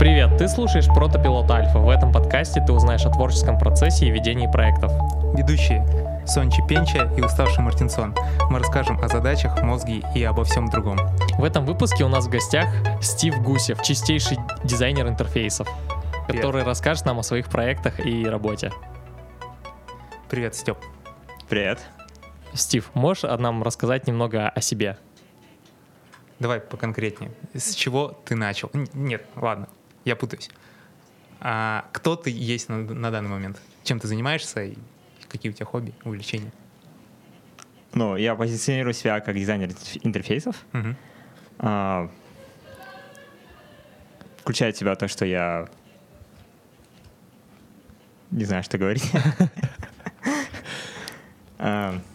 Привет, ты слушаешь Протопилот Альфа. В этом подкасте ты узнаешь о творческом процессе и ведении проектов. Ведущие Сончи Пенча и уставший Мартинсон. Мы расскажем о задачах, мозге и обо всем другом. В этом выпуске у нас в гостях Стив Гусев, чистейший дизайнер интерфейсов, Привет. который расскажет нам о своих проектах и работе. Привет, Степ. Привет. Стив, можешь нам рассказать немного о себе? Давай поконкретнее. С чего ты начал? Нет, ладно, я путаюсь. А кто ты есть на, на данный момент? Чем ты занимаешься и какие у тебя хобби, увлечения? Ну, я позиционирую себя как дизайнер интерфейсов. Мгм. А, включает в себя то, что я не знаю, что говорить.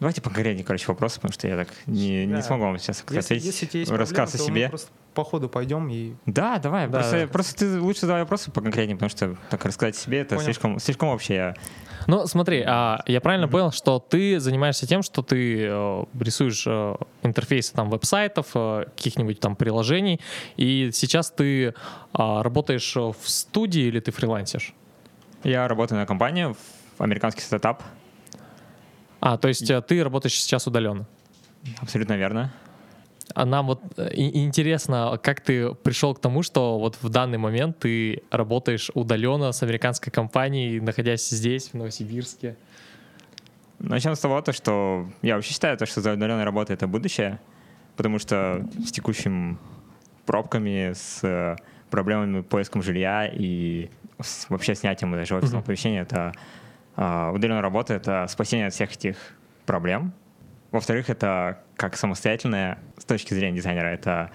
Давайте поконкретнее, короче, вопросы, потому что я так не, не Да. смогу вам сейчас Если, ответить. если есть рассказ проблемы, о то мы себе. просто по ходу пойдем и... Да, давай. Да, просто, да. просто ты лучше задавай вопросы поконкретнее, потому что так рассказать о себе это Понял. слишком, слишком общее. Я Ну, смотри, а, я правильно понял, что ты занимаешься тем, что ты э, рисуешь э, интерфейсы там веб-сайтов, э, каких-нибудь там приложений, и сейчас ты а, работаешь в студии или ты фрилансишь? Я работаю на компанию, в американский стартап. А, то есть э, ты работаешь сейчас удаленно? Абсолютно верно. А нам вот э, интересно, как ты пришел к тому, что вот в данный момент ты работаешь удаленно с американской компанией, находясь здесь, в Новосибирске. Начнем с того, то, что я вообще считаю, то, что удаленная работа — это будущее, потому что с текущими пробками, с э, проблемами поиском жилья и с- вообще снятием даже офисного Мгм. помещения, это удаленная работа — это спасение от всех этих проблем. Во-вторых, это как самостоятельная, с точки зрения дизайнера, это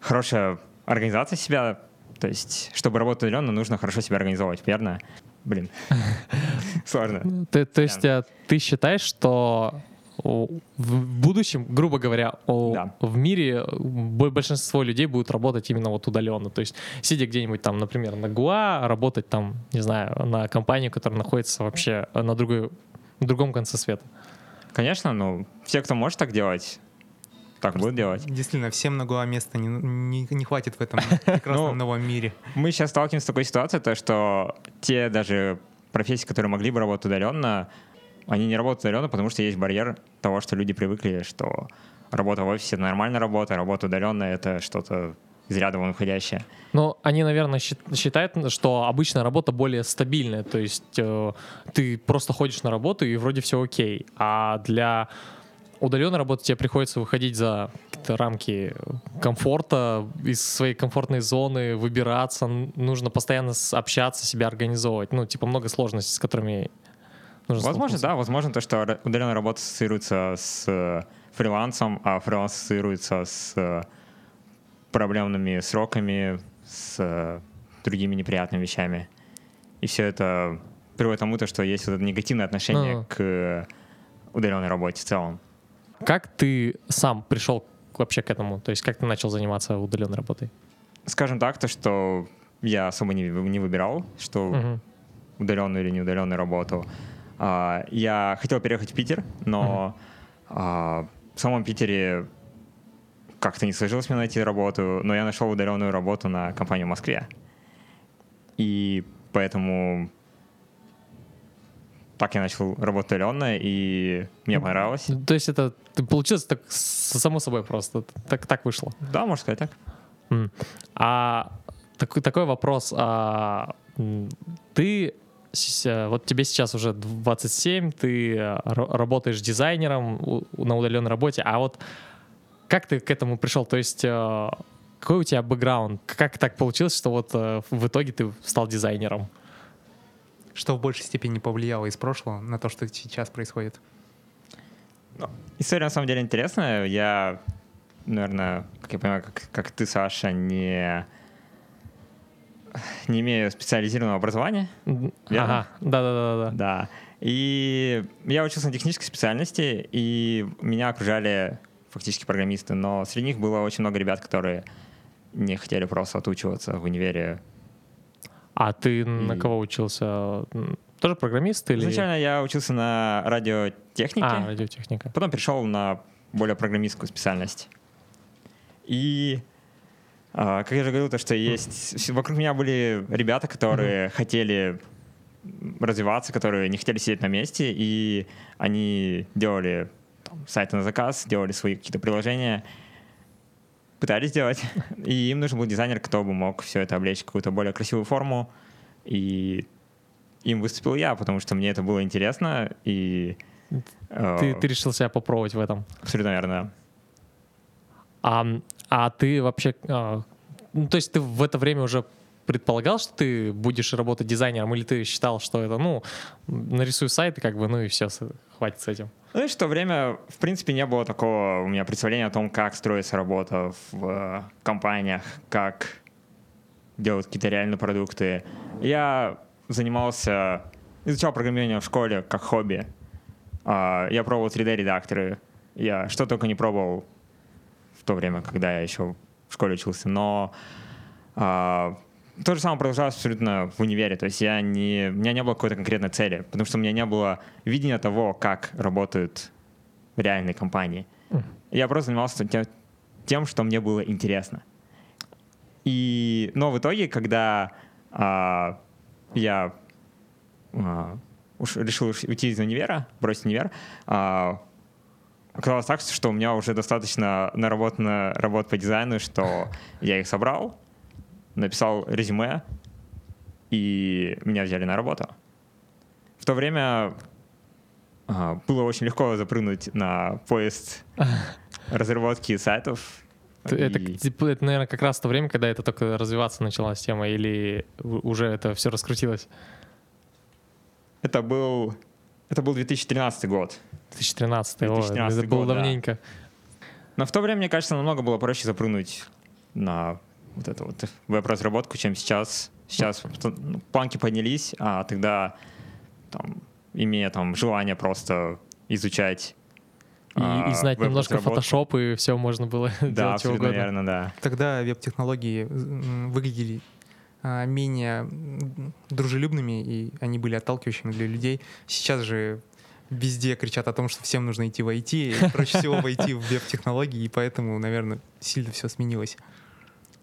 хорошая организация себя, то есть, чтобы работать удаленно, нужно хорошо себя организовывать, верно? Блин, сложно. Ты, то есть э, ты считаешь, что в будущем, грубо говоря, о- Да. в мире бо- большинство людей будут работать именно вот удаленно. То есть сидя где-нибудь там, например, на Гуа, работать там, не знаю, на компанию, которая находится вообще на, другой, на другом конце света. Конечно, ну, все, кто может так делать, так будут делать. Действительно, всем на Гоа места не, не, не хватит в этом прекрасном Ну, новом мире. Мы сейчас сталкиваемся с такой ситуацией, то, что те даже профессии, которые могли бы работать удаленно, они не работают удаленно, потому что есть барьер того, что люди привыкли, что работа в офисе — нормальная работа, работа удаленная — это что-то из ряда вон выходящее. Но они, наверное, счит- считают, что обычная работа более стабильная. То есть э, ты просто ходишь на работу и вроде все окей. А для удаленной работы тебе приходится выходить за рамки комфорта, из своей комфортной зоны выбираться. Нужно постоянно общаться, себя организовывать. Ну, типа много сложностей, с которыми нужно Возможно, да, возможно, то, что удаленная работа ассоциируется с э, фрилансом, а фриланс ассоциируется с э, проблемными сроками, с э, другими неприятными вещами. И все это приводит к тому, то, что есть вот это негативное отношение Ну. к удаленной работе в целом. Как ты сам пришел вообще к этому? То есть как ты начал заниматься удаленной работой? Скажем так, то, что я особо не, не выбирал, что Мгм. удаленную или неудаленную работу. А, Я хотел переехать в Питер, но а, в самом Питере как-то не сложилось мне найти работу, но я нашел удаленную работу на компанию в Москве. И поэтому так я начал работать удаленно, и мне понравилось. Ну, То есть это получилось так само собой просто, так, так вышло. Да, можно сказать так. А такой, такой вопрос. а, ты, вот тебе сейчас уже 27, ты э, ра- работаешь дизайнером на удаленной работе, а вот как ты к этому пришел? То есть э, какой у тебя бэкграунд? Как так получилось, что вот э, в итоге ты стал дизайнером? Что в большей степени повлияло из прошлого на то, что сейчас происходит? История на самом деле интересная. Я, наверное, как я понимаю, как, как ты, Саша, не, не имею специализированного образования. Верно? Ага, да-да-да. Да. И я учился на технической специальности, и меня окружали фактически программисты, но среди них было очень много ребят, которые не хотели просто отучиваться в универе. А ты на И- кого учился? Тоже программист или... Изначально я учился на радиотехнике, А, радиотехника. потом перешел на более программистскую специальность. И как я же говорил, то, что есть... Вокруг меня были ребята, которые хотели развиваться, которые не хотели сидеть на месте, и они делали там, сайты на заказ, делали свои какие-то приложения, пытались делать, и им нужен был дизайнер, кто бы мог все это облечь в какую-то более красивую форму, и им выступил я, потому что мне это было интересно, и... э, Ты, ты решил себя попробовать в этом. Абсолютно верно. А, а ты вообще... а, ну, то есть ты в это время уже предполагал, что ты будешь работать дизайнером, или ты считал, что это, ну, нарисую сайт, и как бы, ну и все, хватит с этим? Ну и в то время, в принципе, не было такого у меня представления о том, как строится работа в э, компаниях, как делают какие-то реальные продукты. Я занимался, изучал программирование в школе как хобби. А, Я пробовал 3D-редакторы. Я что только не пробовал то время, когда я еще в школе учился. Но а, то же самое продолжалось абсолютно в универе. То есть я не, у меня не было какой-то конкретной цели, потому что у меня не было видения того, как работают реальные компании. Я просто занимался тем, тем, что мне было интересно. И, но в итоге, когда а, я а, уж решил уйти из универа, бросить универ, а, оказалось так, что у меня уже достаточно наработано работ по дизайну, что я их собрал, написал резюме, и меня взяли на работу. В то время а, было очень легко запрыгнуть на поезд разработки сайтов. Это, И- типа, это, наверное, как раз то время, когда это только развиваться началась тема, или уже это все раскрутилось? Это был, это был 2013 год. 2013, о, 2013 это было год, да. давненько. Но в то время, мне кажется, намного было проще запрыгнуть на вот эту вот веб-разработку, чем сейчас. Сейчас ну, планки поднялись, а тогда, там, имея там желание просто изучать И, а, и знать немножко. Photoshop, и все можно было Да, делать чего угодно. верно, да. Тогда веб-технологии выглядели менее м, дружелюбными, и они были отталкивающими для людей. Сейчас же везде кричат о том, что всем нужно идти в IT, и проще всего войти в веб-технологии, и поэтому, наверное, сильно все сменилось.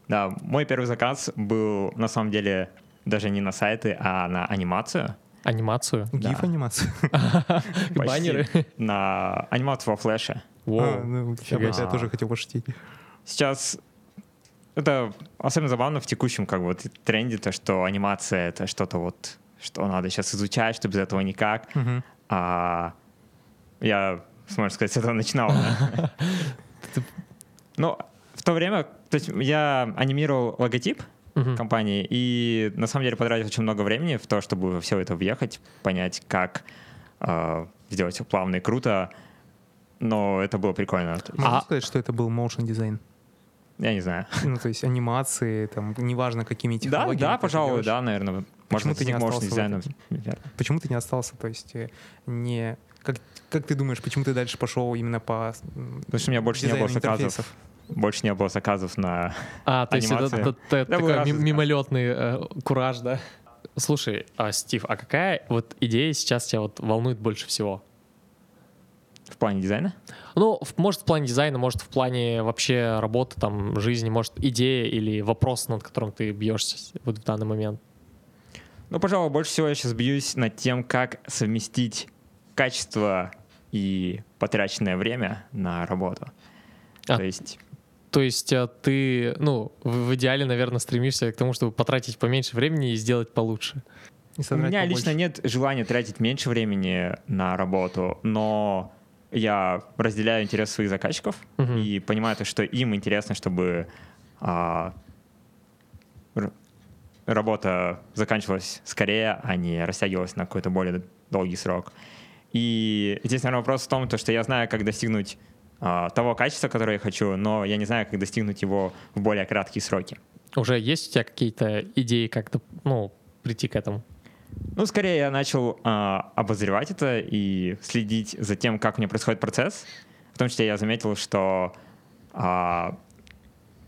Да, мой первый заказ был на самом деле даже не на сайты, а на анимацию. Анимацию. Почти. Баннеры. На анимацию во флеше. А, Воу. ну, я тоже хотел пошутить. Сейчас это особенно забавно в текущем как бы вот тренде, то, что анимация — это что-то вот, что надо сейчас изучать, что без этого никак. Мгм. А я, можно сказать, с этого начинал. да. Ну, в то время, то есть я анимировал логотип Мгм. компании, и на самом деле потратил очень много времени в то, чтобы во все это въехать, понять, как э, сделать все плавно и круто. Но это было прикольно. Есть, Можно А- сказать, что это был motion дизайн? Я не знаю. Ну, то есть анимации, там, неважно, какими Да, технологиями. да, это пожалуй, делаешь. да, наверное. Можно ты не остался. Почему ты не остался? То есть э, не... Как, как ты думаешь, почему ты дальше пошел именно по Потому что у меня больше не было заказов. Больше не было заказов на... А, то есть это, это- это Да, такой мимолетный э, кураж, да? Слушай, а, Стив, а какая вот идея сейчас тебя вот волнует больше всего? В плане дизайна? Ну, в- может, в плане дизайна, может, в плане вообще работы, там, жизни, может, идея или вопрос, над которым ты бьешься вот в данный момент. Ну, пожалуй, больше всего я сейчас бьюсь над тем, как совместить качество и потраченное время на работу. А, То есть, То есть э, ты, ну, в, в идеале, наверное, стремишься к тому, чтобы потратить поменьше времени и сделать получше. И у меня побольше. лично нет желания тратить меньше времени на работу, но я разделяю интерес своих заказчиков Мгм. и понимаю, то, что им интересно, чтобы а, работа заканчивалась скорее, а не растягивалась на какой-то более долгий срок. И здесь, наверное, вопрос в том, то, что я знаю, как достигнуть а, того качества, которое я хочу, но я не знаю, как достигнуть его в более краткие сроки. Уже есть у тебя какие-то идеи как-то, ну, прийти к этому? Ну, скорее я начал а, обозревать это и следить за тем, как у меня происходит процесс. В том числе я заметил, что а,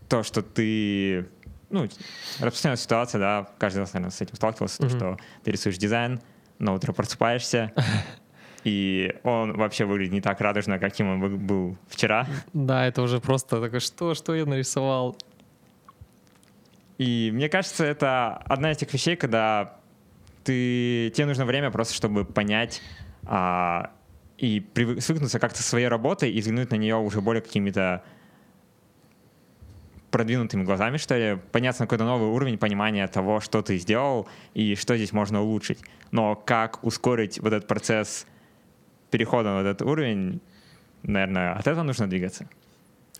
то, что ты... Ну, распространенная ситуация, да, каждый нас, наверное, с этим сталкивался, то, Мгм. что ты рисуешь дизайн, на утро просыпаешься, и он вообще выглядит не так радужно, каким он был вчера. Да, это уже просто такое, что, что я нарисовал? И мне кажется, это одна из тех вещей, когда ты, тебе нужно время просто, чтобы понять а, и свыкнуться как-то со своей работой и взглянуть на нее уже более какими-то продвинутыми глазами, что ли, подняться на какой-то новый уровень понимания того, что ты сделал и что здесь можно улучшить. Но как ускорить вот этот процесс перехода на этот уровень, наверное, от этого нужно двигаться.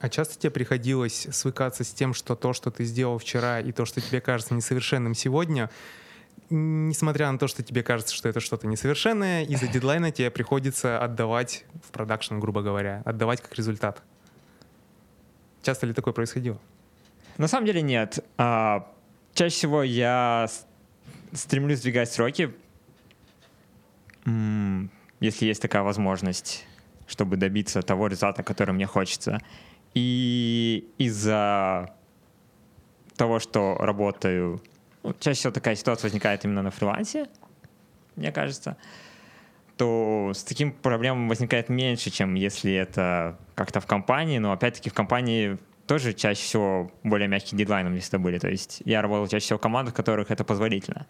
А часто тебе приходилось свыкаться с тем, что то, что ты сделал вчера, и то, что тебе кажется несовершенным сегодня, несмотря на то, что тебе кажется, что это что-то несовершенное, из-за дедлайна тебе приходится отдавать в продакшн, грубо говоря, отдавать как результат. Часто ли такое происходило? На самом деле нет. А, чаще всего я стремлюсь сдвигать сроки, если есть такая возможность, чтобы добиться того результата, который мне хочется. И из-за того, что работаю, чаще всего такая ситуация возникает именно на фрилансе, мне кажется, то с таким проблемом возникает меньше, чем если это как-то в компании, но опять-таки в компании тоже чаще всего более мягкие дедлайны если это были. То есть я работал чаще всего в командах, в которых это позволительно.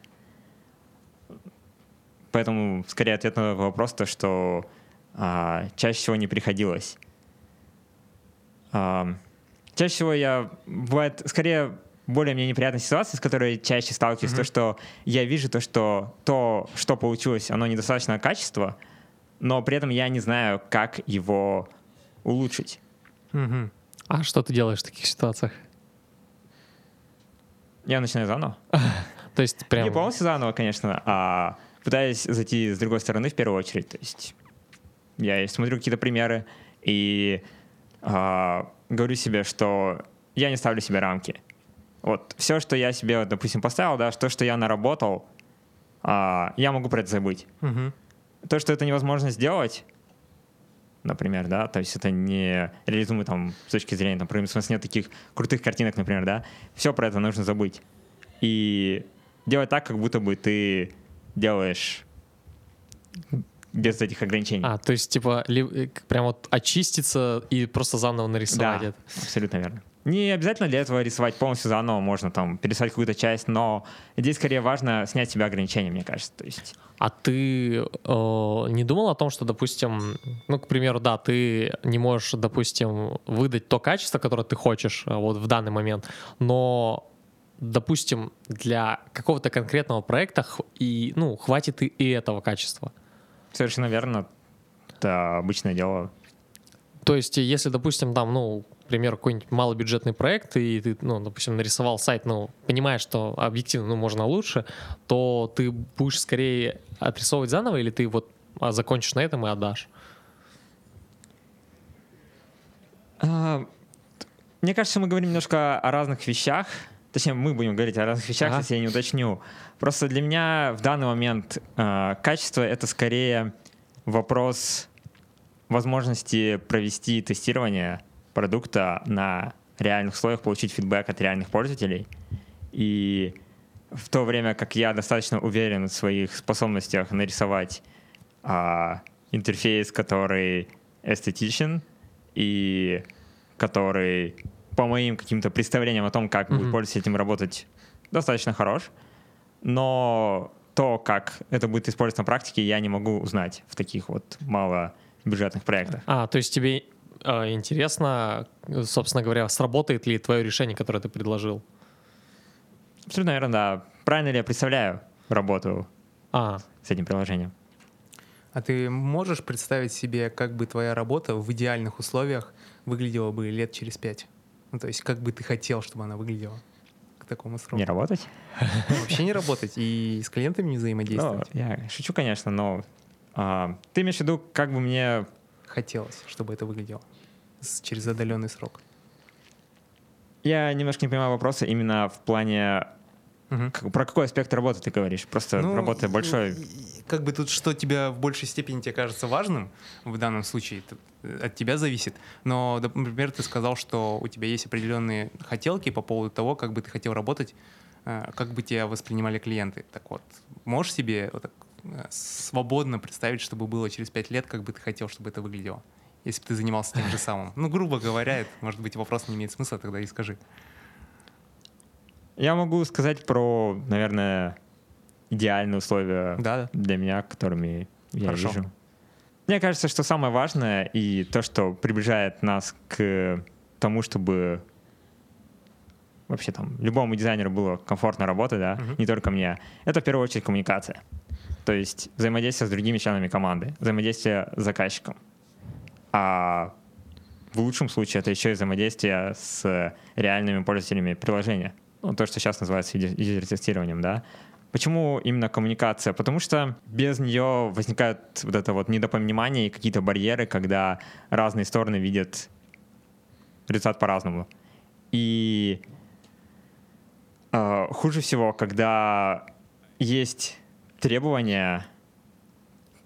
Поэтому скорее ответ на вопрос то, что а, чаще всего не приходилось чаще всего я бывает скорее более мне неприятная ситуация, с которой чаще сталкиваюсь, mm-hmm. то, что я вижу то, что то, что получилось, оно недостаточно качество, но при этом я не знаю, как его улучшить. Mm-hmm. А что ты делаешь в таких ситуациях? Я начинаю заново. То есть прям... Не полностью заново, конечно, а пытаюсь зайти с другой стороны в первую очередь. То есть я смотрю какие-то примеры, и а, говорю себе, что я не ставлю себе рамки. Вот все, что я себе, допустим, поставил, да, то, что я наработал, а, я могу про это забыть. Угу. То, что это невозможно сделать, например, да, то есть это не реализуемо там с точки зрения, там, например, нет таких крутых картинок, например, да, все про это нужно забыть. И делать так, как будто бы ты делаешь без этих ограничений. А, то есть, типа, ли, э, прям вот очиститься и просто заново нарисовать да, это. абсолютно верно. Не обязательно для этого рисовать полностью заново, можно там пересать какую-то часть, но здесь скорее важно снять с себя ограничения, мне кажется. То есть. А ты э, не думал о том, что, допустим, ну, к примеру, да, ты не можешь, допустим, выдать то качество, которое ты хочешь э, вот в данный момент, но допустим, для какого-то конкретного проекта и, ну, хватит и, и этого качества. Совершенно верно. Это обычное дело. То есть, если, допустим, там, ну, примеру, какой-нибудь малобюджетный проект, и ты, ну, допустим, нарисовал сайт, ну, понимаешь, что объективно, ну, можно лучше, то ты будешь скорее отрисовывать заново, или ты вот а, закончишь на этом и отдашь? А, мне кажется, мы говорим немножко о разных вещах. Точнее, мы будем говорить о разных вещах, ага. если я не уточню. Просто для меня в данный момент э, качество — это скорее вопрос возможности провести тестирование продукта на реальных условиях, получить фидбэк от реальных пользователей. И в то время как я достаточно уверен в своих способностях нарисовать а, интерфейс, который эстетичен и который по моим каким-то представлениям о том, как mm-hmm. будет пользователь этим работать, достаточно хорош. Но то, как это будет использоваться на практике, я не могу узнать в таких вот малобюджетных проектах. А, то есть тебе интересно, собственно говоря, сработает ли твое решение, которое ты предложил? Абсолютно верно, да. Правильно ли я представляю работу а. с этим приложением? А ты можешь представить себе, как бы твоя работа в идеальных условиях выглядела бы лет через пять? Ну, то есть, как бы ты хотел, чтобы она выглядела к такому сроку? Не работать? Вообще не работать и с клиентами не взаимодействовать. Ну, я шучу, конечно, но а, ты имеешь в виду, как бы мне... Хотелось, чтобы это выглядело через отдаленный срок. Я немножко не понимаю вопроса именно в плане Угу. Как, про какой аспект работы ты говоришь? Просто ну, работа большой. Как бы тут что тебя в большей степени тебе кажется важным в данном случае, э, от тебя зависит. Но, например, ты сказал, что у тебя есть определенные хотелки по поводу того, как бы ты хотел работать, э, как бы тебя воспринимали клиенты. Так вот, можешь себе вот так свободно представить, чтобы было через пять лет, как бы ты хотел, чтобы это выглядело? Если бы ты занимался тем же самым. Ну, грубо говоря, это, может быть, вопрос не имеет смысла, тогда и скажи. Я могу сказать про, наверное, идеальные условия Да, да. для меня, которыми я Хорошо. вижу. Мне кажется, что самое важное и то, что приближает нас к тому, чтобы вообще там любому дизайнеру было комфортно работать, да, Мгм. не только мне, это в первую очередь коммуникация. То есть взаимодействие с другими членами команды, взаимодействие с заказчиком. А в лучшем случае это еще и взаимодействие с реальными пользователями приложения. Ну, то, что сейчас называется юзер- юзер-тестированием, да. Почему именно коммуникация? Потому что без нее возникает вот это вот недопонимание и какие-то барьеры, когда разные стороны видят результат по-разному. И э, хуже всего, когда есть требования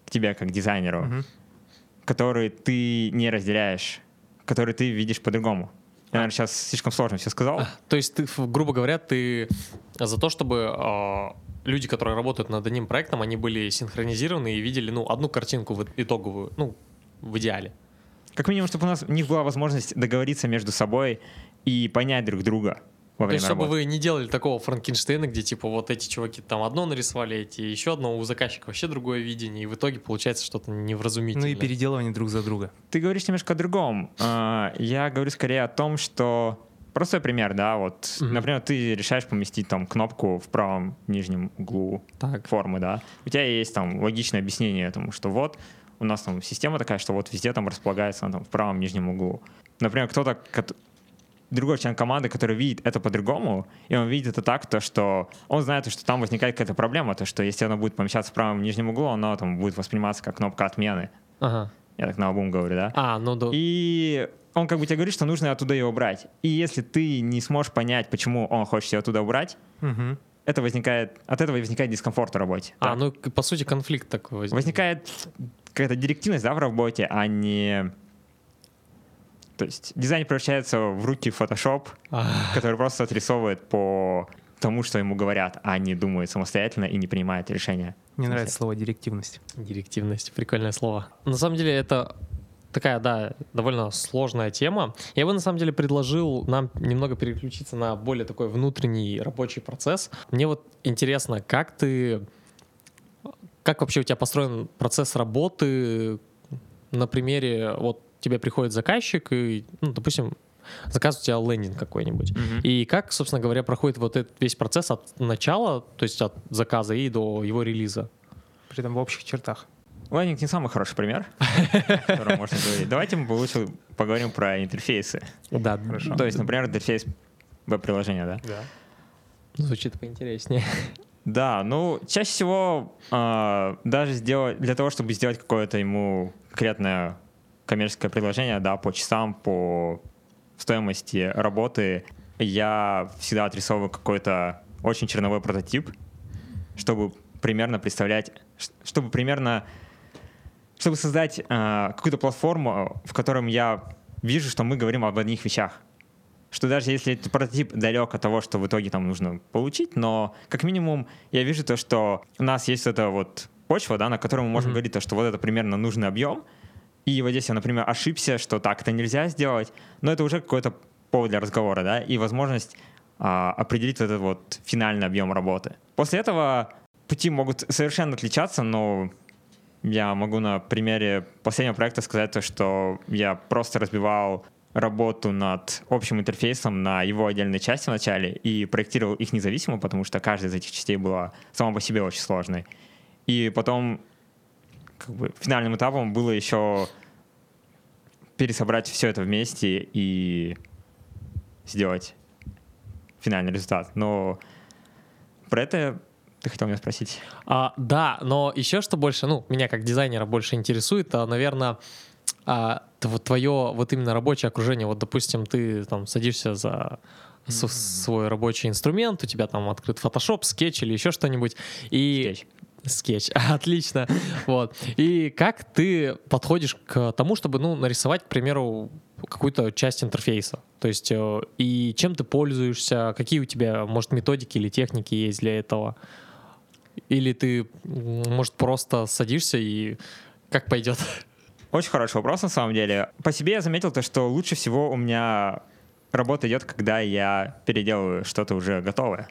к тебе как дизайнеру, Мгм. которые ты не разделяешь, которые ты видишь по-другому. Я, наверное, сейчас слишком сложно все сказал. То есть ты, грубо говоря, ты за то, чтобы а, люди, которые работают над одним проектом, они были синхронизированы и видели, ну, одну картинку в итоговую, ну, в идеале. Как минимум, чтобы у нас у них была возможность договориться между собой и понять друг друга во То время есть, чтобы работы. вы не делали такого Франкенштейна, где типа вот эти чуваки там одно нарисовали, эти еще одно, у заказчика вообще другое видение, и в итоге получается что-то Ну невразумительное. и переделывание друг за друга. Ты говоришь немножко о другом. А, Я говорю скорее о том, что простой пример, да, вот, Мгм. например, ты решаешь поместить там кнопку в правом нижнем углу Так. формы, да. У тебя есть там логичное объяснение этому, что вот у нас там система такая, что вот везде там располагается она там в правом нижнем углу. Например, кто-то, другой член команды, который видит это по-другому, и он видит это так, то, что он знает, что там возникает какая-то проблема, то, что если она будет помещаться в правом нижнем углу, она там будет восприниматься как кнопка отмены. Ага. Я так на обум говорю, да? А, ну да. И он как бы тебе говорит, что нужно оттуда ее убрать. И если ты не сможешь понять, почему он хочет ее оттуда убрать, Мгм. это возникает, от этого возникает дискомфорт в работе. А, Так. ну по сути конфликт такой возник. Возникает какая-то директивность да, в работе, а не... То есть дизайн превращается в руки Photoshop, который просто отрисовывает по тому, что ему говорят, а не думает самостоятельно и не принимает решения. Мне нравится слово директивность. Директивность, прикольное слово. На самом деле это такая, да, довольно сложная тема. Я бы на самом деле предложил нам немного переключиться на более такой внутренний рабочий процесс. Мне вот интересно, как ты, как вообще у тебя построен процесс работы на примере, вот тебе приходит заказчик и, ну, допустим, заказывает у тебя лендинг какой-нибудь. И как, собственно говоря, проходит вот этот весь процесс от начала, то есть от заказа и до его релиза? При этом в общих чертах. Лендинг не самый хороший пример, о котором можно говорить. Давайте мы лучше поговорим про интерфейсы. Да, Хорошо. То есть, например, интерфейс веб-приложения, да? Да. Звучит поинтереснее. Да, ну, чаще всего а, даже сделать, для того, чтобы сделать какое-то ему конкретное коммерческое предложение, да, по часам, по стоимости работы, я всегда отрисовываю какой-то очень черновой прототип, чтобы примерно представлять, чтобы примерно, чтобы создать а, какую-то платформу, в котором я вижу, что мы говорим об одних вещах что даже если этот прототип далек от того, что в итоге там нужно получить, но как минимум я вижу то, что у нас есть эта вот почва, да, на которой мы можем Мгм. говорить то, что вот это примерно нужный объем, и вот здесь я, например, ошибся, что так это нельзя сделать, но это уже какой-то повод для разговора, да, и возможность а, определить вот этот вот финальный объем работы. После этого пути могут совершенно отличаться, но я могу на примере последнего проекта сказать то, что я просто разбивал работу над общим интерфейсом на его отдельные части в начале и проектировал их независимо, потому что каждая из этих частей была сама по себе очень сложной. И потом как бы, финальным этапом было еще пересобрать все это вместе и сделать финальный результат. Но про это ты хотел меня спросить. А, да, но еще что больше, ну, меня как дизайнера больше интересует, а, наверное, а, тв- твое вот именно рабочее окружение. Вот, допустим, ты там садишься за свой рабочий инструмент, у тебя там открыт Photoshop, Sketch или еще что-нибудь. И... Sketch. Sketch, отлично. Вот. И как ты подходишь к тому, чтобы, ну, нарисовать, к примеру, какую-то часть интерфейса? То есть, э, и чем ты пользуешься, какие у тебя, может, методики или техники есть для этого? Или ты, может, просто садишься и как пойдет? Очень хороший вопрос, на самом деле. По себе я заметил то, что лучше всего у меня работа идет, когда я переделываю что-то уже готовое.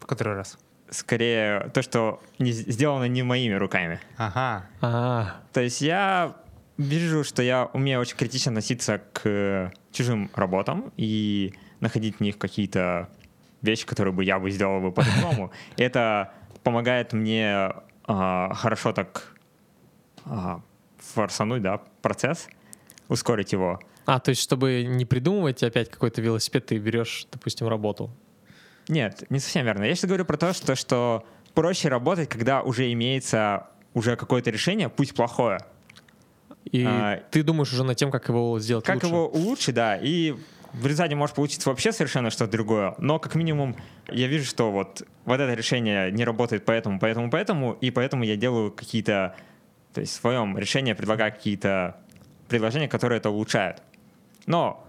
В который раз? Скорее, то, что не, сделано не моими руками. Ага. А, То есть я вижу, что я умею очень критично относиться к чужим работам и находить в них какие-то вещи, которые бы я бы сделал бы по-другому. Это помогает мне а, хорошо так а, форсануть, да, процесс, ускорить его. а, то есть, чтобы не придумывать опять какой-то велосипед, ты берешь, допустим, работу. Нет, не совсем верно. Я сейчас говорю про то, что, что проще работать, когда уже имеется уже какое-то решение, пусть плохое. И А, ты думаешь уже над тем, как его сделать Как лучше. его улучшить, да, и в результате может получиться вообще совершенно что-то другое, но как минимум я вижу, что вот, вот это решение не работает поэтому, поэтому, поэтому, и поэтому я делаю какие-то, то есть в своем решении предлагаю какие-то предложения, которые это улучшают. Но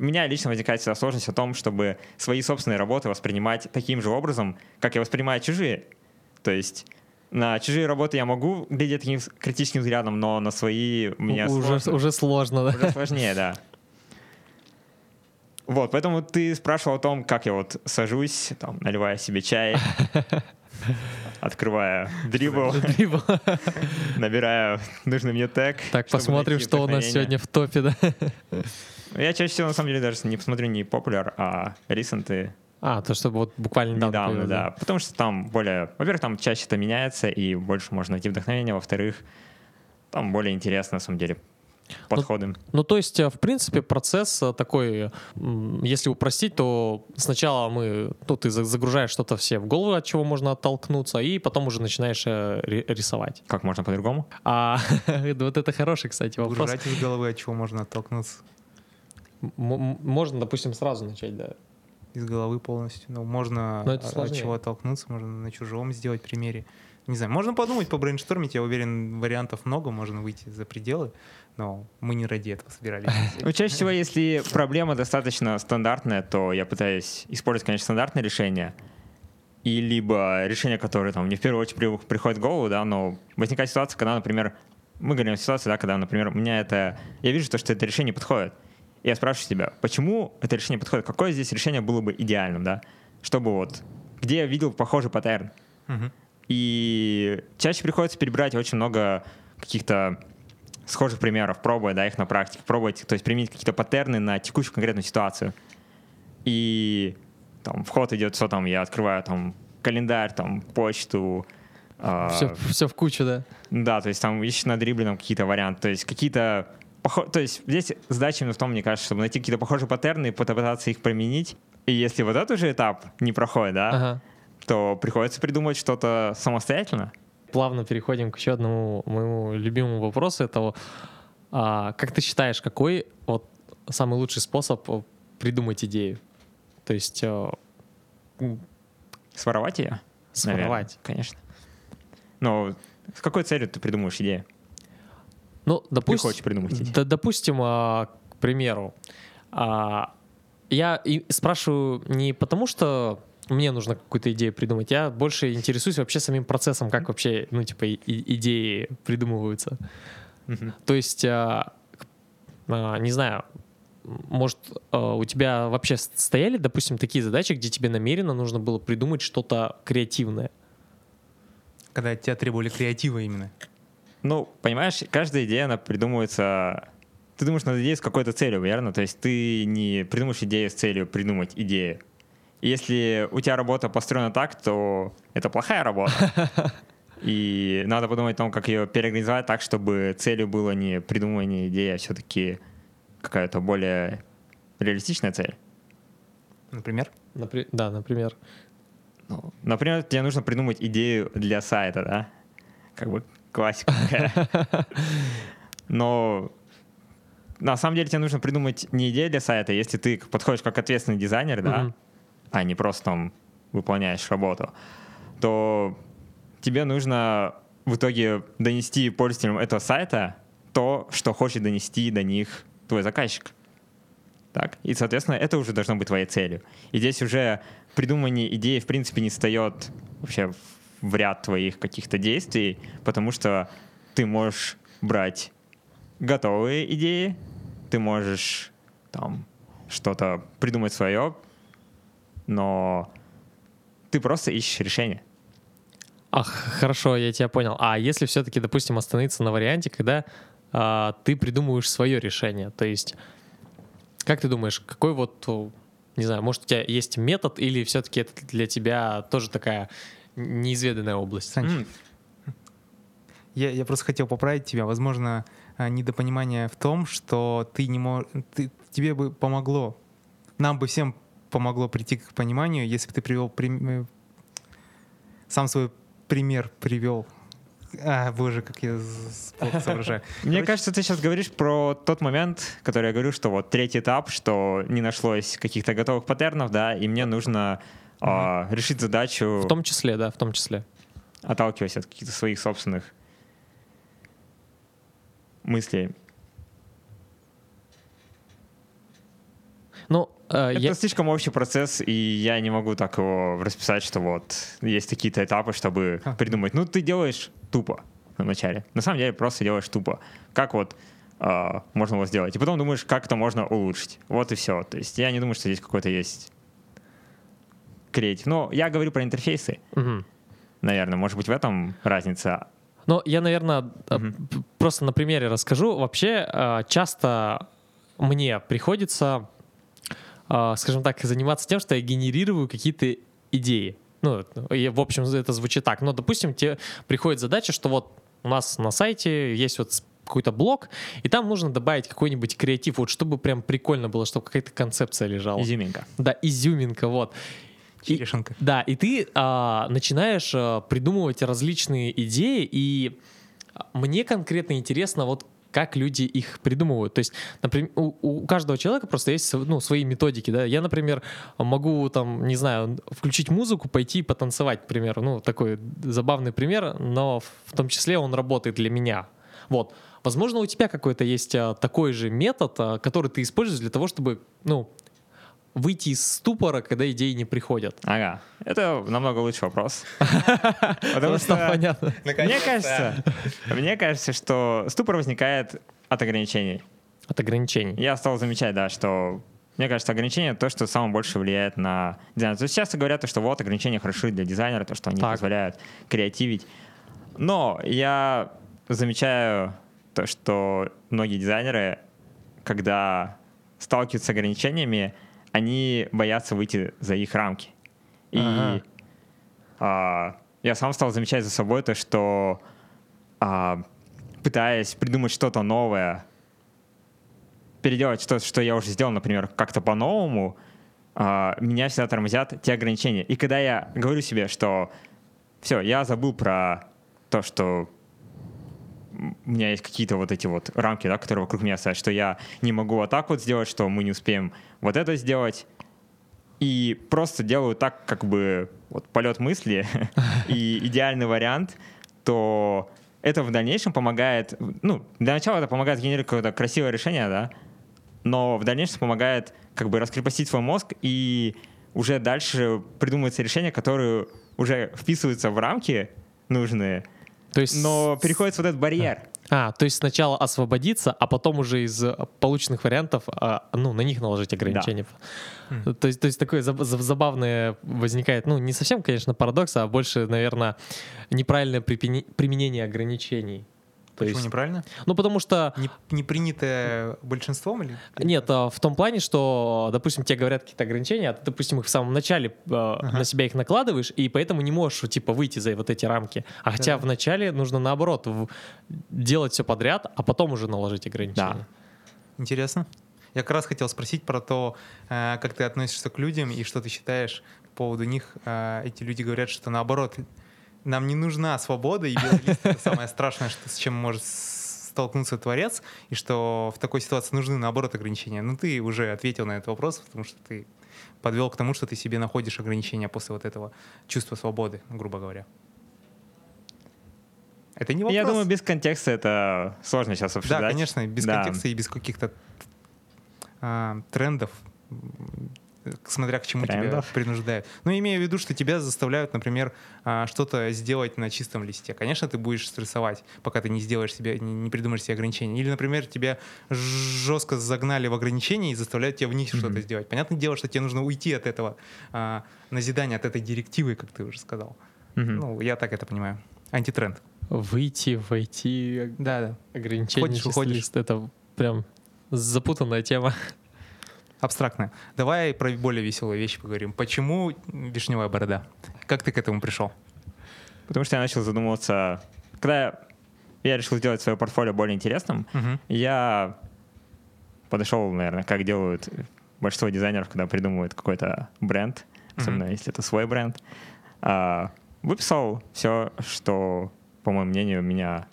у меня лично возникает всегда сложность о том, чтобы свои собственные работы воспринимать таким же образом, как я воспринимаю чужие. То есть на чужие работы я могу глядеть таким критическим взглядом, но на свои меня уже, сложно. уже сложно, да? Уже сложнее, да. Вот, поэтому ты спрашивал о том, как я вот сажусь, там, наливая себе чай, открывая дрибл, набирая нужный мне тег. Так, посмотрим, что у нас сегодня в топе, да? Я чаще всего, на самом деле, даже не посмотрю не popular, а recent А, то, чтобы вот буквально недавно. недавно, появилось, да. Потому что там более... Во-первых, там чаще это меняется, и больше можно найти вдохновение. Во-вторых, там более интересно, на самом деле, подходы. Ну, то есть, э, в принципе, процесс э, такой, если упростить, то сначала мы, ну, ты за- загружаешь что-то все в голову, от чего можно оттолкнуться, и потом уже начинаешь э, ри- рисовать. Как можно по-другому? А вот это хороший, кстати, вопрос. Выгружать из головы, от чего можно оттолкнуться. М- Можно, допустим, сразу начать, да. Из головы полностью. Ну, можно Но это от чего оттолкнуться, можно на чужом сделать примере. Не знаю, можно подумать, побрейнштормить, я уверен, вариантов много, можно выйти за пределы, но мы не ради этого собирались. Ну, чаще всего, если проблема достаточно стандартная, то я пытаюсь использовать, конечно, стандартное решение. И либо решение, которое там не в первую очередь при- приходит в голову, да, но возникает ситуация, когда, например, мы говорим о ситуации, да, когда, например, у меня это... Я вижу то, что это решение подходит. И я спрашиваю себя, почему это решение подходит? Какое здесь решение было бы идеальным, да? Чтобы вот... Где я видел похожий паттерн? Мгм. И чаще приходится перебирать очень много каких-то схожих примеров, пробуя да, их на практике, пробовать, то есть применить какие-то паттерны на текущую конкретную ситуацию. И там вход идет, что там, я открываю там календарь, там почту, а, Все, все в кучу, да. да, то есть там ищешь на дрибле какие-то варианты, то есть какие-то похо- то есть здесь задача именно в том, мне кажется, чтобы найти какие-то похожие паттерны и попытаться их применить. И если вот этот уже этап не проходит, да, Ага. то приходится придумать что-то самостоятельно. Плавно переходим к еще одному моему любимому вопросу. Это а, как ты считаешь, какой вот самый лучший способ э, придумать идею? То есть м, Своровать ее? своровать. конечно. Но с какой целью ты придумываешь идею? Ну, Ты допустим, хочешь придумать идею? Да, допустим, а, к примеру, а, я и спрашиваю не потому, что мне нужно какую-то идею придумать, я больше интересуюсь вообще самим процессом, как вообще, ну, типа, и- идеи придумываются. Мгм. То есть, а, а, не знаю, может, а, у тебя вообще стояли, допустим, такие задачи, где тебе намеренно нужно было придумать что-то креативное? Когда от тебя требовали креатива именно. Ну, понимаешь, каждая идея, она придумывается... Ты думаешь над идеей с какой-то целью, верно? То есть ты не придумаешь идею с целью придумать идею. Если у тебя работа построена так, то это плохая работа. И надо подумать о том, как ее переорганизовать так, чтобы целью было не придумывание идеи, а все-таки какая-то более реалистичная цель. Например? Напри- да, например. Ну, например, тебе нужно придумать идею для сайта, да? Как бы классика. Но на самом деле тебе нужно придумать не идею для сайта, если ты подходишь как ответственный дизайнер, да. А не просто там выполняешь работу, то тебе нужно в итоге донести пользователям этого сайта то, что хочет донести до них твой заказчик. Так? И, соответственно, это уже должно быть твоей целью. И здесь уже придумывание идеи, в принципе, не встает вообще в ряд твоих каких-то действий, потому что ты можешь брать готовые идеи, ты можешь там что-то придумать свое, но ты просто ищешь решение. Ах, хорошо, я тебя понял. А если все-таки, допустим, остановиться на варианте, когда а, ты придумываешь свое решение, то есть, как ты думаешь, какой вот, не знаю, может у тебя есть метод или все-таки это для тебя тоже такая неизведанная область? Санч, М, Я, я просто хотел поправить тебя. Возможно, а, недопонимание в том, что ты не можешь... Ты, тебе бы помогло, нам бы всем помогло прийти к пониманию, если бы ты привел э, сам свой пример привел. А, боже, как я плохо соображаю. Мне Короче- кажется, ты сейчас говоришь про тот момент, который я говорю, что вот третий этап, что не нашлось каких-то готовых паттернов, да, и мне нужно а, решить задачу, В том числе, да, в том числе. отталкиваясь от каких-то своих собственных мыслей. Ну, э, Это я... слишком общий процесс, и я не могу так его расписать, что вот есть какие-то этапы, чтобы А. придумать. Ну, ты делаешь тупо вначале. На самом деле просто делаешь тупо. Как вот а, можно его сделать? И потом думаешь, как это можно улучшить. Вот и все. То есть я не думаю, что здесь какой-то есть креатив. Но я говорю про интерфейсы, Мгм. наверное. Может быть, в этом разница. Ну, я, наверное, Мгм. просто на примере расскажу. Вообще, э, часто мне приходится, э, скажем так, заниматься тем, что я генерирую какие-то идеи. Ну, и, в общем, это звучит так. Но, допустим, тебе приходит задача, что вот у нас на сайте есть вот какой-то блок, и там нужно добавить какой-нибудь креатив, вот чтобы прям прикольно было, чтобы какая-то концепция лежала. Изюминка. Да, изюминка, вот. И- Черешенка. да, и ты а, начинаешь а, придумывать различные идеи, и мне конкретно интересно, вот как люди их придумывают. То есть, например, у, у каждого человека просто есть ну, свои методики. Да? Я, например, могу там, не знаю, включить музыку, пойти потанцевать, к примеру. Ну, такой забавный пример, но в том числе он работает для меня. Вот. Возможно, у тебя какой-то есть а, такой же метод, а, который ты используешь для того, чтобы, ну, выйти из ступора, когда идеи не приходят. Ага. Это намного лучший вопрос. Потому что понятно. мне кажется, мне кажется, что ступор возникает от ограничений. От ограничений. Я стал замечать, да, что мне кажется, ограничения то, что самое больше влияет на дизайн. То есть часто говорят, что вот ограничения хороши для дизайнера, то, что они Так. позволяют креативить. Но я замечаю то, что многие дизайнеры, когда сталкиваются с ограничениями, они боятся выйти за их рамки. И Ага. а, я сам стал замечать за собой то, что а, пытаясь придумать что-то новое, переделать что-то, что я уже сделал, например, как-то по-новому, а, меня всегда тормозят те ограничения. И когда я говорю себе, что все, я забыл про то, что у меня есть какие-то вот эти вот рамки, да, которые вокруг меня стоят, что я не могу вот так вот сделать, что мы не успеем вот это сделать. И просто делаю так, как бы вот полет мысли и идеальный вариант, то это в дальнейшем помогает, ну, для начала это помогает генерировать какое-то красивое решение, да, но в дальнейшем помогает как бы раскрепостить свой мозг и уже дальше придумываются решения, которые уже вписываются в рамки нужные, То есть, но переходит вот этот барьер. а, то есть сначала освободиться, а потом уже из э, полученных вариантов, а, ну, на них наложить ограничения. То есть, то есть такое заб- заб- забавное возникает, ну, не совсем, конечно, парадокс, а больше, наверное, неправильное применение ограничений. Почему есть, неправильно? ну, потому что Не, не принятое большинством или? Нет, а, в том плане, что, допустим, тебе говорят какие-то ограничения, а ты, допустим, их в самом начале э, на себя их накладываешь, и поэтому не можешь, типа, выйти за вот эти рамки. А хотя в начале нужно, наоборот, делать все подряд, а потом уже наложить ограничения. Интересно. Я как раз хотел спросить про то, э, как ты относишься к людям и что ты считаешь по поводу них. Э, Эти люди говорят, что наоборот, нам не нужна свобода, и белый лист — это самое страшное, что, с чем может столкнуться творец, и что в такой ситуации нужны, наоборот, ограничения. Ну, ты уже ответил на этот вопрос, потому что ты подвел к тому, что ты себе находишь ограничения после вот этого чувства свободы, грубо говоря. Это не вопрос. Я думаю, без контекста это сложно сейчас обсуждать. Да, конечно, без Да. контекста и без каких-то а, трендов смотря к чему Трендов. тебя принуждают. Ну, имея в виду, что тебя заставляют, например, а, что-то сделать на чистом листе. Конечно, ты будешь стрессовать, пока ты не сделаешь себе, не, придумаешь себе ограничения. Или, например, тебя жестко загнали в ограничения и заставляют тебя в них что-то Мгм. сделать. Понятное дело, что тебе нужно уйти от этого а, назидания, от этой директивы, как ты уже сказал. Мгм. Ну, я так это понимаю. Антитренд. Выйти, войти, Да, да. ограничения, выходишь. лист, это прям запутанная тема. Абстрактно. Давай про более веселые вещи поговорим. Почему вишневая борода? Как ты к этому пришел? Потому что я начал задумываться, когда я решил сделать свое портфолио более интересным, Мгм. я подошел, наверное, как делают большинство дизайнеров, когда придумывают какой-то бренд, особенно Мгм. если это свой бренд. А, выписал все, что, по моему мнению, меня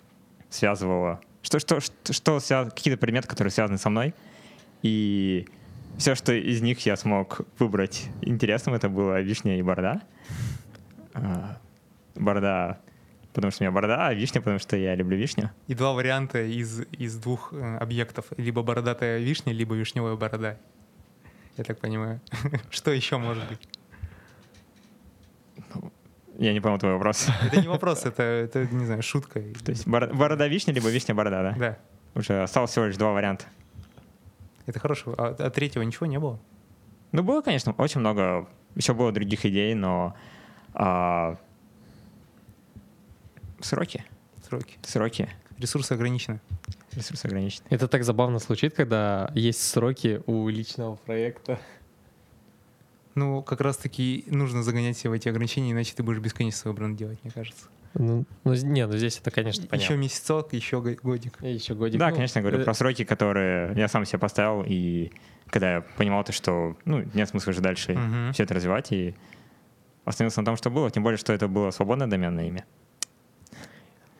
связывало, что, что, что, что связ- какие-то предметы, которые связаны со мной, и все, что из них я смог выбрать интересным, это было вишня и борода. А, борода, потому что у меня борода, а вишня, потому что я люблю вишню. И два варианта из, из двух э, объектов. Либо бородатая вишня, либо вишневая борода. Я так понимаю. Что еще может быть? Я не понял твой вопрос. Это не вопрос, это, это не знаю, шутка. То есть бор- борода вишня, либо вишня борода, да? Да, Уже осталось всего лишь два варианта. Это хорошо. А, а третьего ничего не было? Ну, было, конечно, очень много. Еще было других идей, но а, сроки. Сроки. Сроки. Ресурсы ограничены. Ресурсы ограничены. Это так забавно звучит, когда есть сроки у личного проекта. Ну, как раз-таки нужно загонять себя в эти ограничения, иначе ты будешь бесконечно свой бренд делать, мне кажется. Ну, ну, не, ну здесь это, конечно, Еще понятно. месяцок, еще го- годик. И еще годик. Да, Ну, конечно, я говорю э, про сроки, которые я сам себе поставил, и когда я понимал то, что ну, нет смысла же дальше Мгм. все это развивать, и остановился на том, что было, тем более, что это было свободное доменное имя.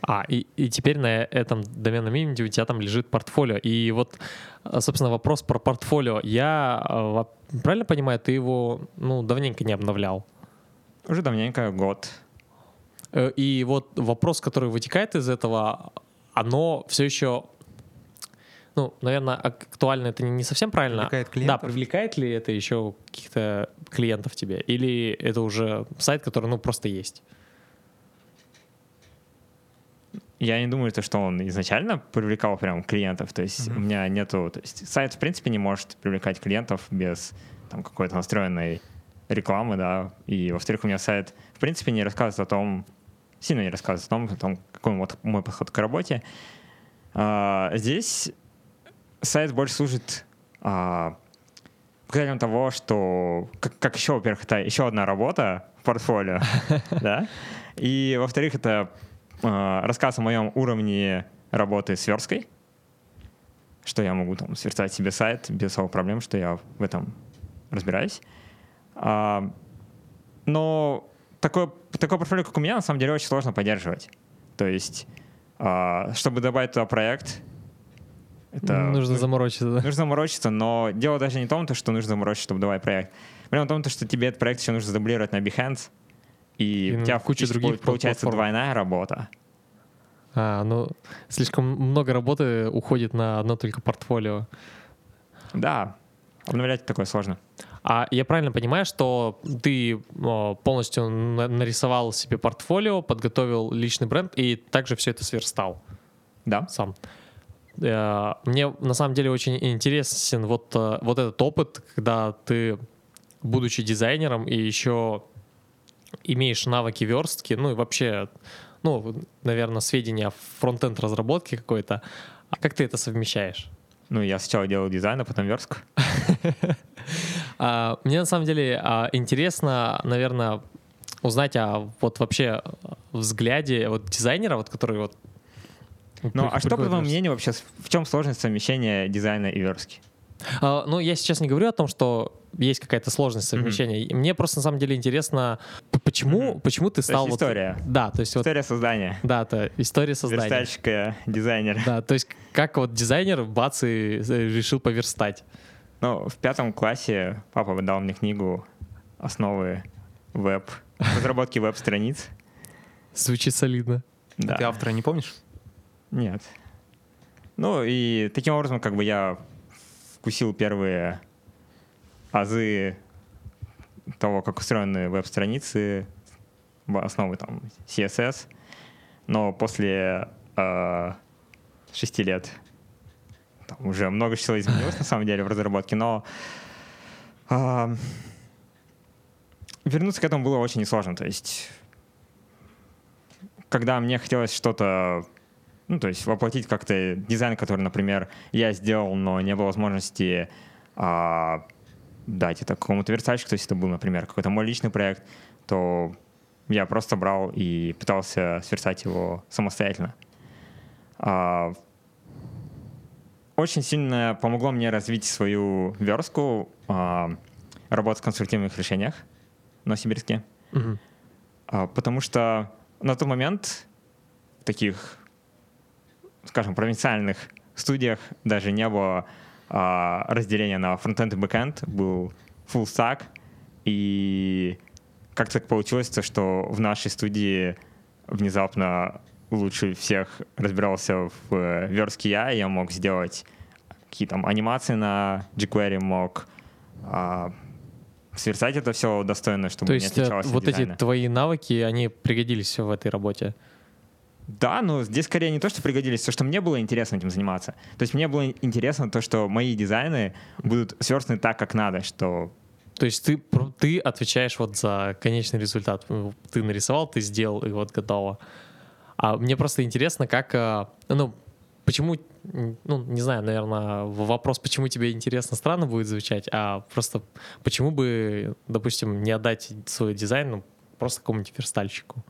А, и, и теперь на этом доменном имени у тебя там лежит портфолио. И вот, а, собственно, вопрос про портфолио. Я а, правильно понимаю, ты его ну, давненько не обновлял? Уже давненько, год. Э, И вот вопрос, который вытекает из этого, оно все еще, ну, наверное, актуально это не совсем правильно. Привлекает клиентов? Да, привлекает ли это еще каких-то клиентов тебе? Или это уже сайт, который, ну, просто есть? Я не думаю, то, что он изначально привлекал прям клиентов. То есть Мгм. у меня нету... То есть сайт, в принципе, не может привлекать клиентов без там, какой-то настроенной рекламы, да. И, во-вторых, у меня сайт, в принципе, не рассказывает о том, сильно не рассказывает о том, о том какой вот мой подход к работе. А, здесь сайт больше служит а, показателем того, что как, как еще, во-первых, это еще одна работа в портфолио, да, и, во-вторых, это а, рассказ о моем уровне работы с версткой, что я могу там сверстать себе сайт без особых проблем, что я в этом разбираюсь. А, но такое, такое портфолио, как у меня, на самом деле очень сложно поддерживать. То есть, а, чтобы добавить туда проект, это Нужно заморочиться, да? Нужно заморочиться, но дело даже не в том, то, что нужно заморочиться, чтобы давать проект. Проблема в том, то, что тебе этот проект еще нужно заблировать на Behance, и, И у тебя куче фактически других пол- получается платформ. двойная работа. А, ну, слишком много работы уходит на одно только портфолио. Да, обновлять такое сложно. А я правильно понимаю, что ты полностью на- нарисовал себе портфолио, подготовил личный бренд и также все это сверстал Да. сам? Э, Мне на самом деле очень интересен вот, э, вот этот опыт, когда ты, будучи дизайнером и еще имеешь навыки верстки, ну и вообще, ну, наверное, сведения о фронтенд разработке какой-то, а как ты это совмещаешь? Ну, я сначала делал дизайн, а потом верстку. А, Мне на самом деле а, интересно, наверное, узнать о вот вообще взгляде вот дизайнера, вот который вот. Ну, а что, по твоему мнению, вообще, в чем сложность совмещения дизайна и верстки? А, Ну, я сейчас не говорю о том, что есть какая-то сложность совмещения. И Мне просто на самом деле интересно, почему, Мгм. почему ты То есть стал вот. история. Да, то есть вот. История создания. Да, это история создания. Верстальщика, дизайнера. Да, то есть как вот дизайнер бац и э, решил поверстать. Ну, в пятом классе папа дал мне книгу «Основы веб», разработки веб-страниц. Звучит солидно. Да. Ты автора не помнишь? Нет. Ну и таким образом как бы я вкусил первые азы того, как устроены веб-страницы, основы там CSS, но после э, шести лет там уже много чего изменилось на самом деле в разработке, но э, вернуться к этому было очень несложно. То есть, когда мне хотелось что-то, ну, то есть воплотить как-то дизайн, который, например, я сделал, но не было возможности а, дать это какому-то верстальщику, то есть это был, например, какой-то мой личный проект, то я просто брал и пытался сверстать его самостоятельно. А, очень сильно помогло мне развить свою верстку, а, работать в конструктивных решениях в Новосибирске. Мгм. А, потому что на тот момент таких, скажем, провинциальных студиях даже не было а, разделения на фронтенд и бэкенд, был full stack, и как так получилось, то, что в нашей студии внезапно лучше всех разбирался в э, верстке я, я мог сделать какие-то там анимации на jQuery, мог а, сверстать это все достойно, чтобы То не есть э, отличалось от вот эти дизайна. твои навыки, они пригодились в этой работе. Да, но здесь скорее не то, что пригодились, то, что мне было интересно этим заниматься. То есть мне было интересно то, что мои дизайны будут сверстаны так, как надо, что То есть ты, ты отвечаешь вот за конечный результат. Ну, Ты нарисовал, ты сделал, и вот готово. А мне просто интересно, как, э, ну, почему, ну, не знаю, наверное, вопрос, почему тебе интересно, странно будет звучать, а просто почему бы, допустим, не отдать свой дизайн ну, просто какому-нибудь верстальщику?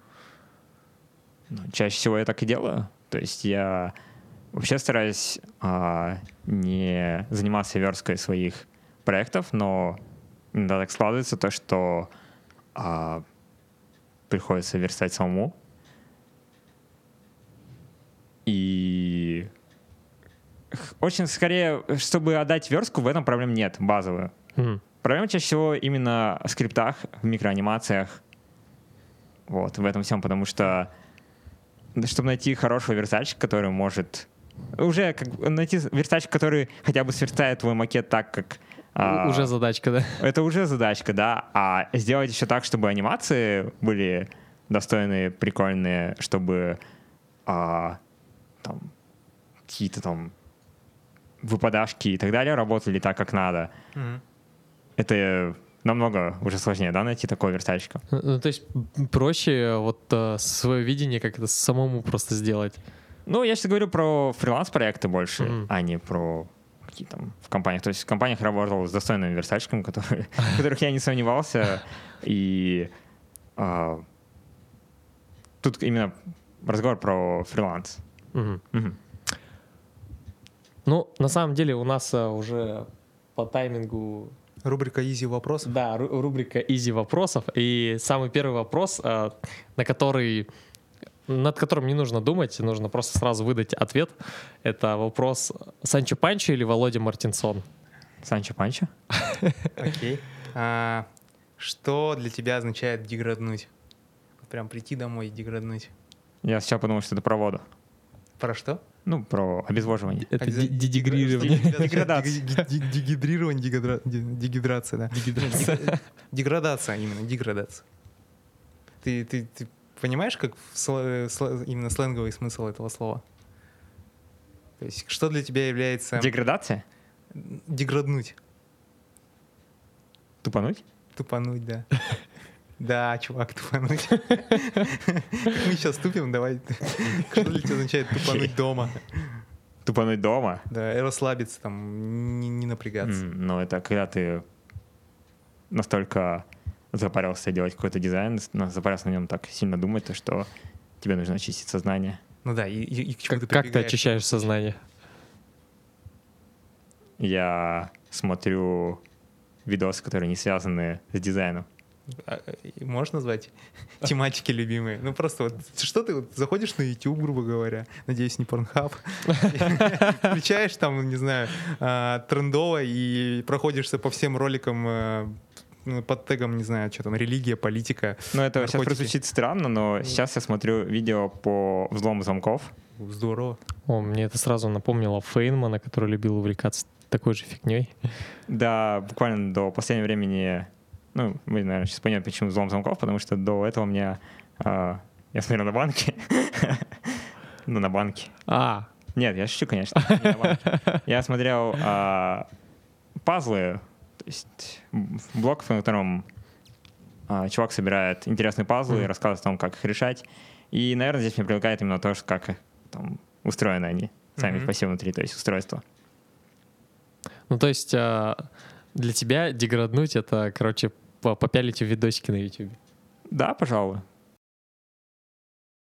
Ну, чаще всего я так и делаю. То есть я вообще стараюсь а, не заниматься версткой своих проектов, но иногда так складывается то, что а, приходится верстать самому. И очень скорее, чтобы отдать верстку, в этом проблем нет, базовую. Мгм. Проблема чаще всего именно в скриптах, в микроанимациях. Вот, в этом всем, потому что чтобы найти хорошего верстальщика, который может... Уже как, бы найти верстальщик, который хотя бы сверстает твой макет так, как... а, Уже задачка, да? это уже задачка, да. А сделать еще так, чтобы анимации были достойные, прикольные, чтобы а, там какие-то там выпадашки и так далее работали так, как надо. Мгм. Это намного уже сложнее, да, найти такого верстальщика? Ну, то есть проще вот э, свое видение как это самому просто сделать. Ну, я сейчас говорю про фриланс-проекты больше, Мгм. а не про какие там в компаниях. То есть в компаниях работал с достойными верстальщиками, которые, в которых я не сомневался. И а, тут именно разговор про фриланс. Ну, на самом деле у нас э, уже по таймингу Рубрика «Изи вопрос». Да, ру- рубрика «Изи вопросов». И самый первый вопрос, э, на который, над которым не нужно думать, нужно просто сразу выдать ответ. Это вопрос Санчо Панчо или Володя Мартинсон? Санчо Панчо? Окей. А, что для тебя означает деграднуть? Прям прийти домой и деграднуть. Я сначала подумал, что это про воду. Про что? Ну, про обезвоживание. Это тебя Деградация. Дегидрирование, дегидра- де- дегидрация, да. Дег- Деградация именно, деградация. Ты, ты, ты понимаешь, как сло- именно сленговый смысл этого слова? То есть, что для тебя является Деградация? деграднуть? Тупануть? Тупануть, да. Да, чувак, тупануть. Как мы сейчас тупим, давай. Что для тебя означает тупануть дома? Тупануть дома? Да, и расслабиться там, не, не напрягаться. М, Ну, это когда ты настолько запарился делать какой-то дизайн, запарился на нем так сильно думать, то что тебе нужно очистить сознание. Ну да, и, и- и к чему Как, ты как ты очищаешь сознание? Я смотрю видосы, которые не связаны с дизайном. А, Можешь назвать тематики любимые? Ну просто вот что ты вот заходишь на YouTube, грубо говоря, надеюсь, не Pornhub, включаешь там, не знаю, а, трендово и проходишься по всем роликам э, ну, под тегом, не знаю, что там, религия, политика. Ну, это сейчас Наркотики. прозвучит странно, но сейчас я смотрю видео по взлому замков. Здорово. О, мне это сразу напомнило Фейнмана, который любил увлекаться такой же фигней. Да, буквально до последнего времени, Ну, вы, наверное, сейчас поймете, почему взлом замков, потому что до этого у меня... а, я смотрел на банки. Ну, на банки. А, Нет, я шучу, конечно. Я смотрел а, пазлы, то есть м, блог, в котором а, чувак собирает интересные пазлы и рассказывает о том, как их решать. И, наверное, здесь меня привлекает именно то, что как там, устроены они, сами Мгм. по себе внутри, то есть устройство. ну то есть а, для тебя деграднуть это, короче, по- попялить в видосики на YouTube. Да, пожалуй.